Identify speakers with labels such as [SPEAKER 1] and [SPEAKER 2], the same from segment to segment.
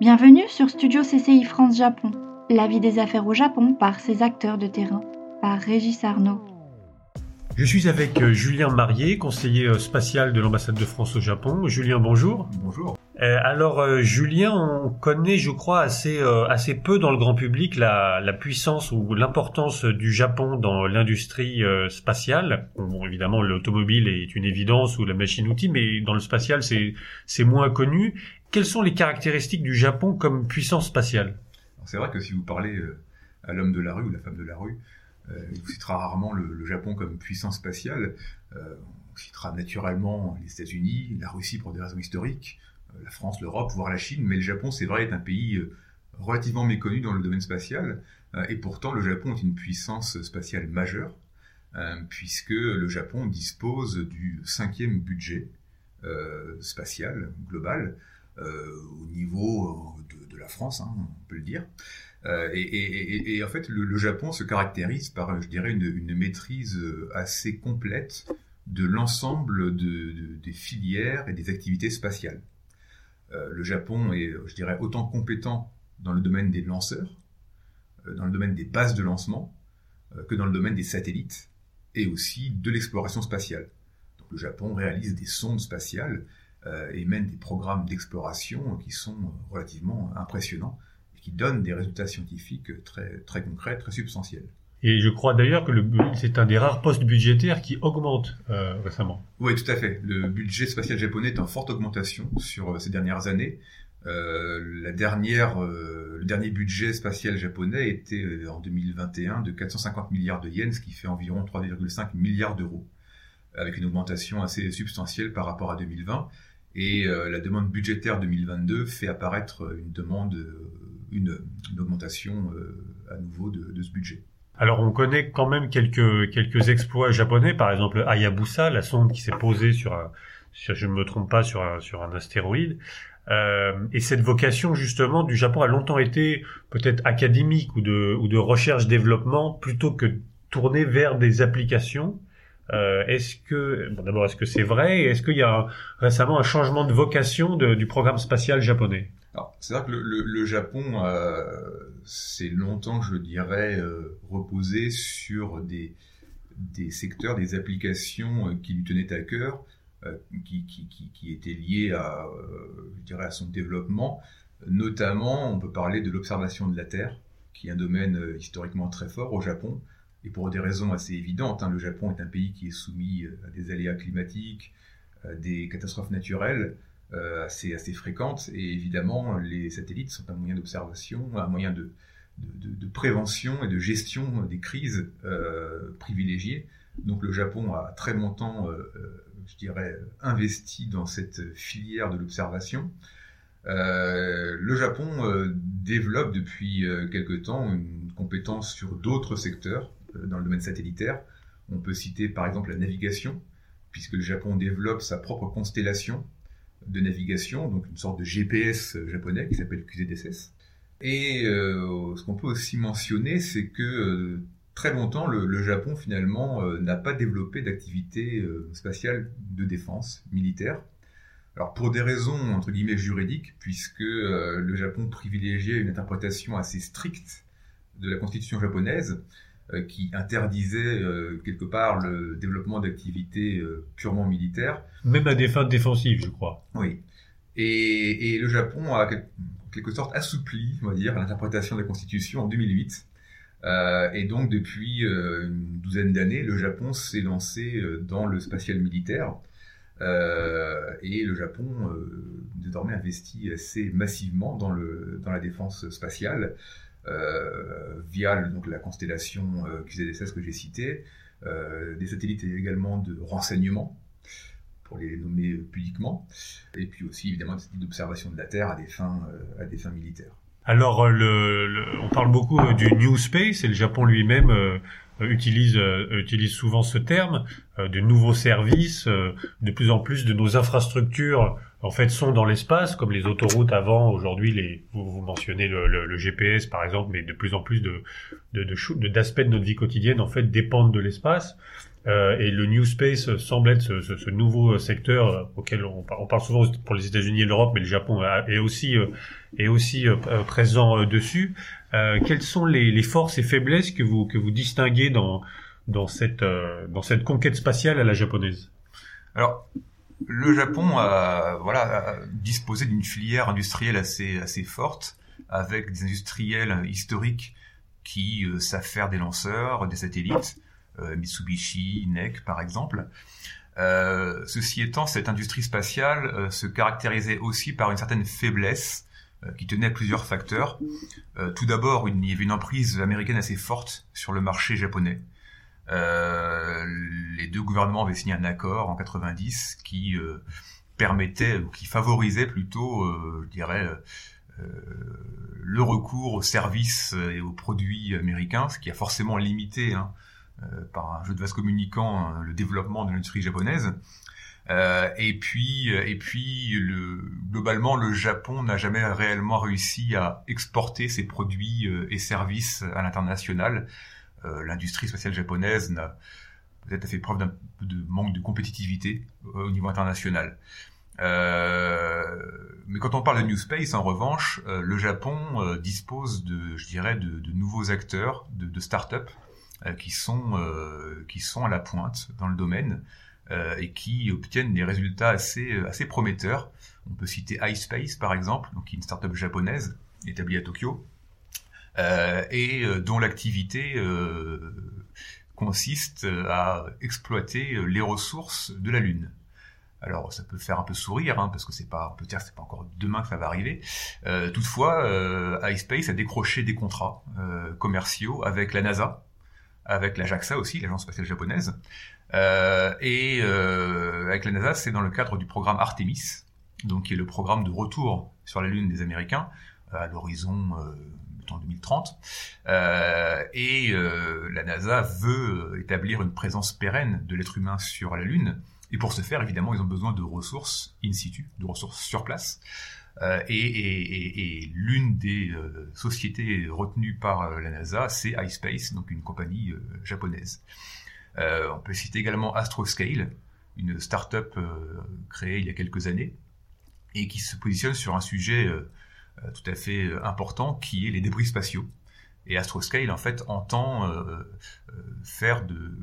[SPEAKER 1] Bienvenue sur Studio CCI France Japon, la vie des affaires au Japon par ses acteurs de terrain, par Régis Arnaud.
[SPEAKER 2] Je suis avec euh, Julien Marié, conseiller euh, spatial de l'ambassade de France au Japon. Julien, bonjour.
[SPEAKER 3] Bonjour.
[SPEAKER 2] Euh, alors Julien, on connaît, je crois, assez assez peu dans le grand public la, la puissance ou l'importance du Japon dans l'industrie spatiale. Bon, évidemment, l'automobile est une évidence ou la machine-outil, mais dans le spatial, c'est c'est moins connu. Quelles sont les caractéristiques du Japon comme puissance spatiale
[SPEAKER 3] C'est vrai que si vous parlez euh, à l'homme de la rue ou la femme de la rue, euh, il vous citera rarement le, le Japon comme puissance spatiale. Euh, on citera naturellement les États-Unis, la Russie pour des raisons historiques, la France, l'Europe, voire la Chine, mais le Japon, c'est vrai, est un pays relativement méconnu dans le domaine spatial, et pourtant le Japon est une puissance spatiale majeure, puisque le Japon dispose du cinquième budget spatial global au niveau euh, de, la France, hein, on peut le dire. Euh, et, en fait, le, Japon se caractérise par, je dirais, une, maîtrise euh, assez complète de l'ensemble de- de- des filières et des activités spatiales. Euh, le Japon est, je dirais, autant compétent dans le domaine des lanceurs, euh, dans le domaine des bases de lancement, euh, que dans le domaine des satellites et aussi de l'exploration spatiale. Donc, le Japon réalise des sondes spatiales euh, et mène des programmes d'exploration qui sont euh, relativement impressionnants et qui donnent des résultats scientifiques très, très concrets, très substantiels.
[SPEAKER 2] Et je crois d'ailleurs que c'est un des rares postes budgétaires qui augmente euh, récemment.
[SPEAKER 3] Oui, tout à fait. Le budget spatial japonais est en forte augmentation sur euh, ces dernières années. Euh, la dernière, euh, le dernier budget spatial japonais était euh, en 2021 de 450 milliards de yens, ce qui fait environ 3,5 milliards d'euros, avec une augmentation assez substantielle par rapport à 2020. Et euh, la demande budgétaire 2022 fait apparaître une demande, euh, une, une augmentation euh, à nouveau de, de ce budget.
[SPEAKER 2] Alors on connaît quand même quelques quelques exploits japonais, par exemple Hayabusa, la sonde qui s'est posée sur un, sur- je ne me trompe pas, sur un, sur un astéroïde. Euh, et cette vocation justement du Japon a longtemps été peut-être académique ou de ou de recherche développement plutôt que tournée vers des applications. Euh, est-ce que d'abord est-ce que c'est vrai? Est-ce qu'il y a récemment un changement de vocation du programme spatial japonais?
[SPEAKER 3] C'est vrai que le, Japon, euh, c'est longtemps, je dirais, euh, reposé sur des, secteurs, des applications euh, qui lui tenaient à cœur, qui, qui, qui, étaient liées à, je dirais, à son développement. Notamment, on peut parler de l'observation de la Terre, qui est un domaine historiquement très fort au Japon, et pour des raisons assez évidentes. hein, le Japon est un pays qui est soumis euh, à des aléas climatiques, à des catastrophes naturelles euh, assez, fréquentes. Et évidemment, les satellites sont un moyen d'observation, un moyen de, prévention et de gestion des crises euh, privilégiées. Donc le Japon a très longtemps, euh, euh, je dirais, investi dans cette filière de l'observation. Euh, le Japon euh, développe depuis euh, quelque temps une compétence sur d'autres secteurs euh, dans le domaine satellitaire. On peut citer par exemple la navigation, puisque le Japon développe sa propre constellation de navigation, donc une sorte de GPS japonais qui s'appelle QZSS. Et euh, ce qu'on peut aussi mentionner, c'est que euh, très longtemps, le, Japon finalement euh, n'a pas développé d'activité euh, spatiale de défense militaire. Alors pour des raisons entre guillemets juridiques, puisque euh, le Japon privilégiait une interprétation assez stricte de la constitution japonaise, euh, qui interdisait euh, quelque part le développement d'activités euh, purement militaires.
[SPEAKER 2] Même à des fins défensives, je crois.
[SPEAKER 3] Oui. Et, et le Japon a en quelque sorte assoupli, on va dire, l'interprétation de la Constitution en 2008. Euh, et donc depuis euh, une douzaine d'années, le Japon s'est lancé euh, dans le spatial militaire. Euh, et le Japon euh, désormais investit assez massivement dans, le, dans la défense spatiale euh, via le- donc la constellation euh, QZSS que j'ai citée, euh, des satellites également de renseignement pour les nommer pudiquement, et puis aussi évidemment des satellites d'observation de la Terre à des fins, euh, à des fins militaires.
[SPEAKER 2] Alors, euh, on parle beaucoup euh, du New Space et le Japon lui-même euh, euh, utilise, euh, utilise souvent ce terme, euh, de nouveaux services, euh, de plus en plus de nos infrastructures en fait sont dans l'espace, comme les autoroutes avant. Aujourd'hui, les vous, vous mentionnez le, le- le GPS par exemple, mais de plus en plus de de- de de- d'aspects de, notre vie quotidienne en fait dépendent de l'espace. Euh, et le New Space semble être ce, nouveau secteur auquel on, parle souvent pour les États-Unis et l'Europe, mais le Japon est aussi est aussi présent dessus. quelles sont les, forces et faiblesses que vous que vous distinguez dans dans cette dans cette conquête spatiale à la japonaise?
[SPEAKER 3] Alors le Japon a, voilà, disposé d'une filière industrielle assez, assez forte, avec des industriels historiques qui euh, savent faire des lanceurs, des satellites, euh, Mitsubishi, NEC par exemple. Euh, ceci étant, cette industrie spatiale euh, se caractérisait aussi par une certaine faiblesse qui tenait à plusieurs facteurs. tout d'abord, il y avait une emprise américaine assez forte sur le marché japonais. Euh, les deux gouvernements avaient signé un accord en 90 qui euh, permettait ou qui favorisait plutôt, euh, je dirais, le recours aux services et aux produits américains, ce qui a forcément limité hein, par un jeu de vase communicant hein, le développement de l'industrie japonaise. Euh, et puis, et puis, le, globalement, le Japon n'a jamais réellement réussi à exporter ses produits et services à l'international. Euh, l'industrie spatiale japonaise n'a peut-être fait preuve d'un de manque de compétitivité euh, au niveau international. Euh, mais quand on parle de New Space, en revanche, le Japon dispose de, je dirais, de, de nouveaux acteurs, de, de start-up qui sont qui sont à la pointe dans le domaine et qui obtiennent des résultats assez assez prometteurs. On peut citer iSpace par exemple, donc une start-up japonaise établie à Tokyo, euh, et euh, dont l'activité euh, consiste à exploiter les ressources de la Lune. Alors ça peut faire un peu sourire, hein, parce que c'est pas, peut dire c'est pas encore demain que ça va arriver. Euh, toutefois, euh, iSpace a décroché des contrats euh, commerciaux avec la NASA, avec la JAXA aussi, l'agence spatiale japonaise, et avec la NASA, c'est dans le cadre du programme Artemis, donc qui est le programme de retour sur la Lune des Américains à l'horizon en 2030. Euh, et euh, la NASA veut établir une présence pérenne de l'être humain sur la Lune. Et pour ce faire, évidemment, ils ont besoin de ressources in situ, de ressources sur place. Euh, et, l'une des euh, sociétés retenues par euh, la NASA, c'est iSpace, donc une compagnie japonaise. on peut citer également Astroscale, une start-up créée il y a quelques années et qui se positionne sur un sujet tout à fait important qui est les débris spatiaux. Et Astroscale, en fait, entend faire de,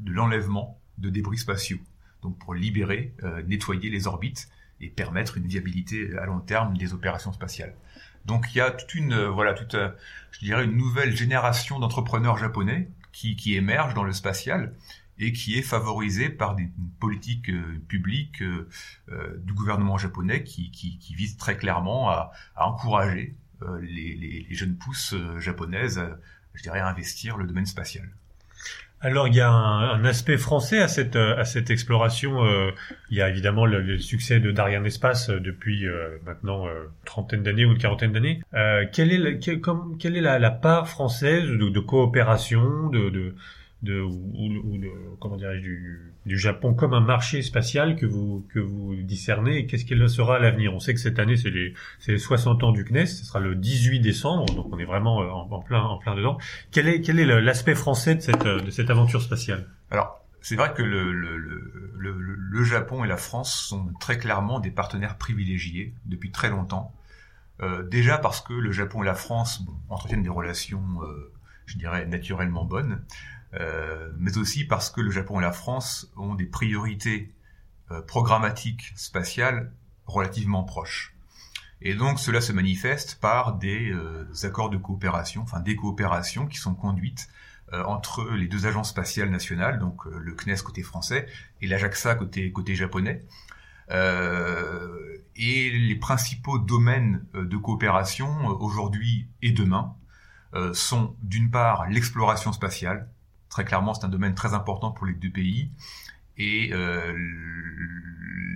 [SPEAKER 3] de l'enlèvement de débris spatiaux. Donc pour libérer, nettoyer les orbites et permettre une viabilité à long terme des opérations spatiales. Donc il y a toute une, voilà, toute, je dirais, une nouvelle génération d'entrepreneurs japonais qui, qui émergent dans le spatial et qui est favorisé par des politiques euh, publiques euh, euh, du gouvernement japonais qui, qui, qui visent très clairement à, à encourager les, les, les, jeunes pousses japonaises, je dirais, à investir le domaine spatial.
[SPEAKER 2] Alors il y a un, un, aspect français à cette à cette exploration. Euh, il y a évidemment le, le succès de d'Ariane Espace depuis euh, maintenant euh, trentaine d'années ou une quarantaine d'années. quelle est la, quelle, comme, quelle est la, la part française de, de coopération, de, de de ou, ou comment dirais du, du Japon comme un marché spatial que vous que vous discernez et qu'est-ce qu'il sera à l'avenir? On sait que cette année c'est les c'est les 60 ans du CNES, ce sera le 18 décembre, donc on est vraiment euh, en, plein en plein dedans. Quel est quel est l'aspect français de cette de cette aventure spatiale?
[SPEAKER 3] Alors c'est vrai que le, le, le, le, Japon et la France sont très clairement des partenaires privilégiés depuis très longtemps. Euh, déjà parce que le Japon et la France bon, entretiennent des relations, euh, je dirais, naturellement bonnes. Euh, mais aussi parce que le Japon et la France ont des priorités euh, programmatiques spatiales relativement proches. Et donc cela se manifeste par des euh, accords de coopération, enfin des coopérations qui sont conduites entre les deux agences spatiales nationales, donc le CNES côté français et l'AJAXA côté japonais. et les principaux domaines de coopération aujourd'hui et demain sont d'une part l'exploration spatiale, Très clairement, c'est un domaine très important pour les deux pays. Et euh,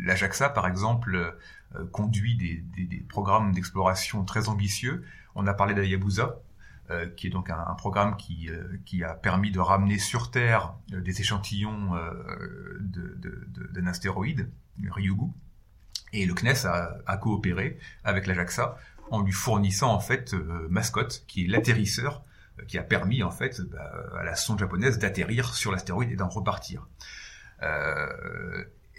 [SPEAKER 3] l'Ajaxa, par exemple, euh, conduit des, des, programmes d'exploration très ambitieux. On a parlé d'Ayabusa, euh, qui est donc un, programme qui, euh, qui, a permis de ramener sur Terre euh, des échantillons d'un de, de, astéroïde, Ryugu. Et le CNES a, a coopéré avec l'Ajaxa en lui fournissant en fait Mascotte, qui est l'atterrisseur qui a permis en fait bah, à la sonde japonaise d'atterrir sur l'astéroïde et d'en repartir.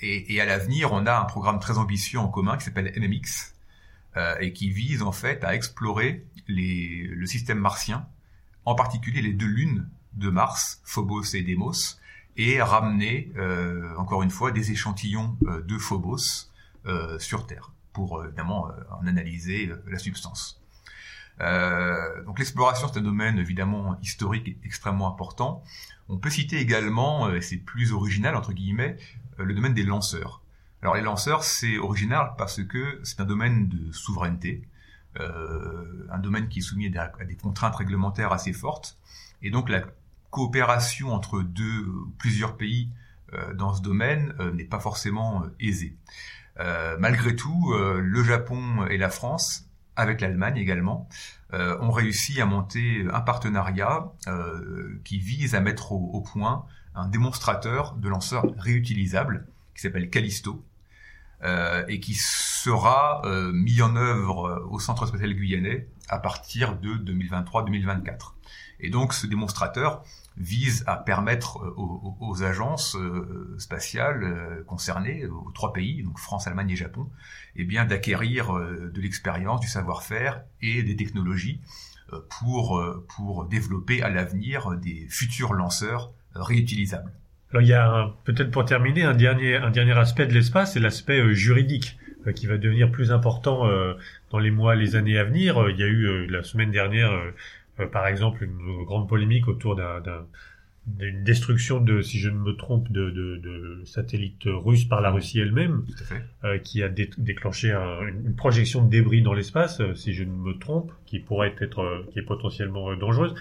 [SPEAKER 3] Et, et, à l'avenir, on a un programme très ambitieux en commun qui s'appelle MMX et qui vise en fait à explorer le système martien, en particulier les deux lunes de Mars, Phobos et Deimos, et ramener euh, encore une fois des échantillons euh, de Phobos euh, sur Terre pour évidemment en analyser la substance. donc l'exploration c'est un domaine évidemment historique extrêmement important. On peut citer également, et c'est plus original entre guillemets, le domaine des lanceurs. Alors les lanceurs c'est original parce que c'est un domaine de souveraineté, un domaine qui est soumis à des contraintes réglementaires assez fortes, et donc la coopération entre deux ou plusieurs pays euh, dans ce domaine euh, n'est pas forcément euh, aisée. malgré tout, le Japon et la France, avec l'Allemagne également, ont réussi à monter un partenariat qui vise à mettre au, point un démonstrateur de lanceurs réutilisables qui s'appelle Callisto, et qui sera mis en œuvre au Centre spatial guyanais à partir de 2023-2024. Et donc ce démonstrateur vise à permettre euh, aux, agences euh, spatiales euh, concernées, aux trois pays, donc France, Allemagne et Japon, eh bien d'acquérir de l'expérience, du savoir-faire et des technologies pour, pour développer à l'avenir des futurs lanceurs réutilisables.
[SPEAKER 2] Alors il y a peut-être pour terminer un dernier, un dernier aspect de l'espace, c'est l'aspect juridique qui va devenir plus important dans les mois, les années à venir. Il y a eu la semaine dernière par exemple, une grande polémique autour d'une destruction de, si je ne me trompe, de, de, de satellites russes par la Russie elle-même, euh, qui a déclenché une projection de débris dans l'espace, euh, si je ne me trompe, qui pourrait être, qui est potentiellement dangereuse.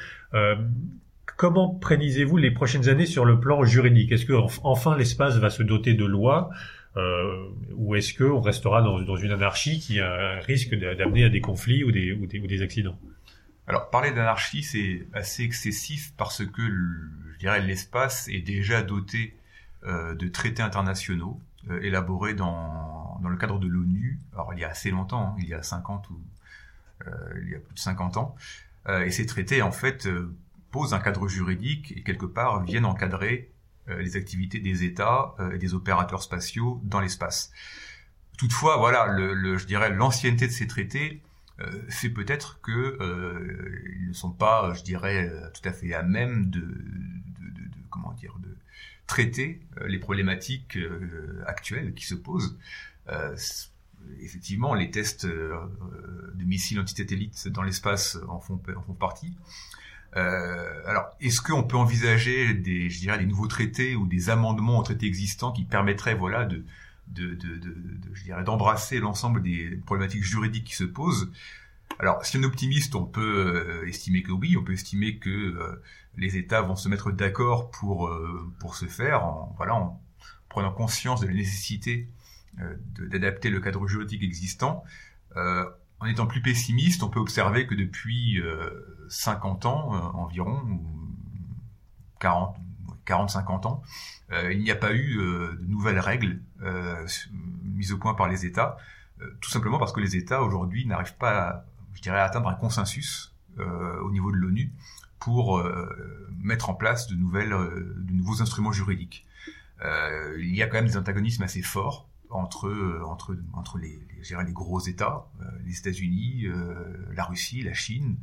[SPEAKER 2] comment prédisez-vous les prochaines années sur le plan juridique? Est-ce que enfin l'espace va se doter de lois ou est-ce qu'on restera dans, dans, une anarchie qui a un risque d'amener à des conflits ou des, ou des, ou des accidents?
[SPEAKER 3] Alors parler d'anarchie c'est assez excessif parce que je dirais l'espace est déjà doté euh, de traités internationaux euh, élaborés dans, dans le cadre de l'ONU. Alors il y a assez longtemps, hein, il y a 50 ou euh, il y a plus de 50 ans. et ces traités en fait posent un cadre juridique et quelque part viennent encadrer les activités des États et des opérateurs spatiaux dans l'espace. Toutefois, voilà, le, je dirais l'ancienneté de ces traités fait peut-être que euh, ils ne sont pas, je dirais, euh, tout à fait à même de, de, de, de comment dire, de traiter les problématiques actuelles qui se posent. effectivement, les tests de missiles anti-satellites dans l'espace en font, en font partie. Euh, alors, est-ce qu'on peut envisager des, je dirais, des nouveaux traités ou des amendements aux traités existants qui permettraient, voilà, de, de, je dirais, d'embrasser l'ensemble des problématiques juridiques qui se posent. Alors, si on est optimiste, on peut euh, estimer que oui, on peut estimer que euh, les États vont se mettre d'accord pour euh, pour se faire, en, voilà, en prenant conscience de la nécessité d'adapter le cadre juridique existant. en étant plus pessimiste, on peut observer que depuis 50 ans environ, ou 40, 40-50 ans, euh, il n'y a pas eu euh, de nouvelles règles euh, mises au point par les États, tout simplement parce que les États aujourd'hui n'arrivent pas, à, je dirais, à atteindre un consensus au niveau de l'ONU pour mettre en place de nouvelles, de nouveaux instruments juridiques. il y a quand même des antagonismes assez forts entre entre entre les les, les gros États, les États-Unis, la Russie, la Chine,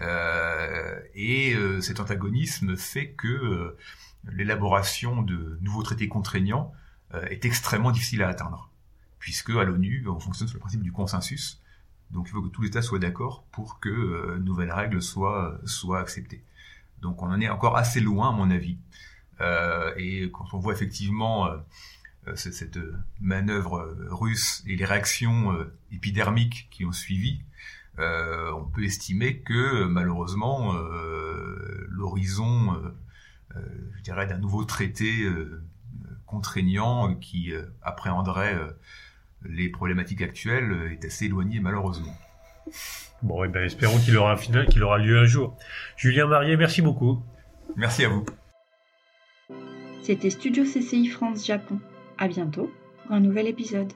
[SPEAKER 3] et cet antagonisme fait que l'élaboration de nouveaux traités contraignants euh, est extrêmement difficile à atteindre, puisque à l'ONU, on fonctionne sur le principe du consensus. Donc il faut que tous les États soient d'accord pour que euh, nouvelles règles soient, acceptées. Donc on en est encore assez loin, à mon avis. Euh, et quand on voit effectivement euh, cette manœuvre russe et les réactions épidermiques qui ont suivi, on peut estimer que malheureusement l'horizon euh, je dirais, d'un nouveau traité euh, contraignant qui euh, appréhenderait les problématiques actuelles est assez éloigné malheureusement.
[SPEAKER 2] Bon, et eh ben, espérons qu'il aura un final, qu'il aura lieu un jour. Julien Marié, merci beaucoup.
[SPEAKER 3] Merci à vous.
[SPEAKER 1] C'était Studio CCI France Japon. À bientôt pour un nouvel épisode.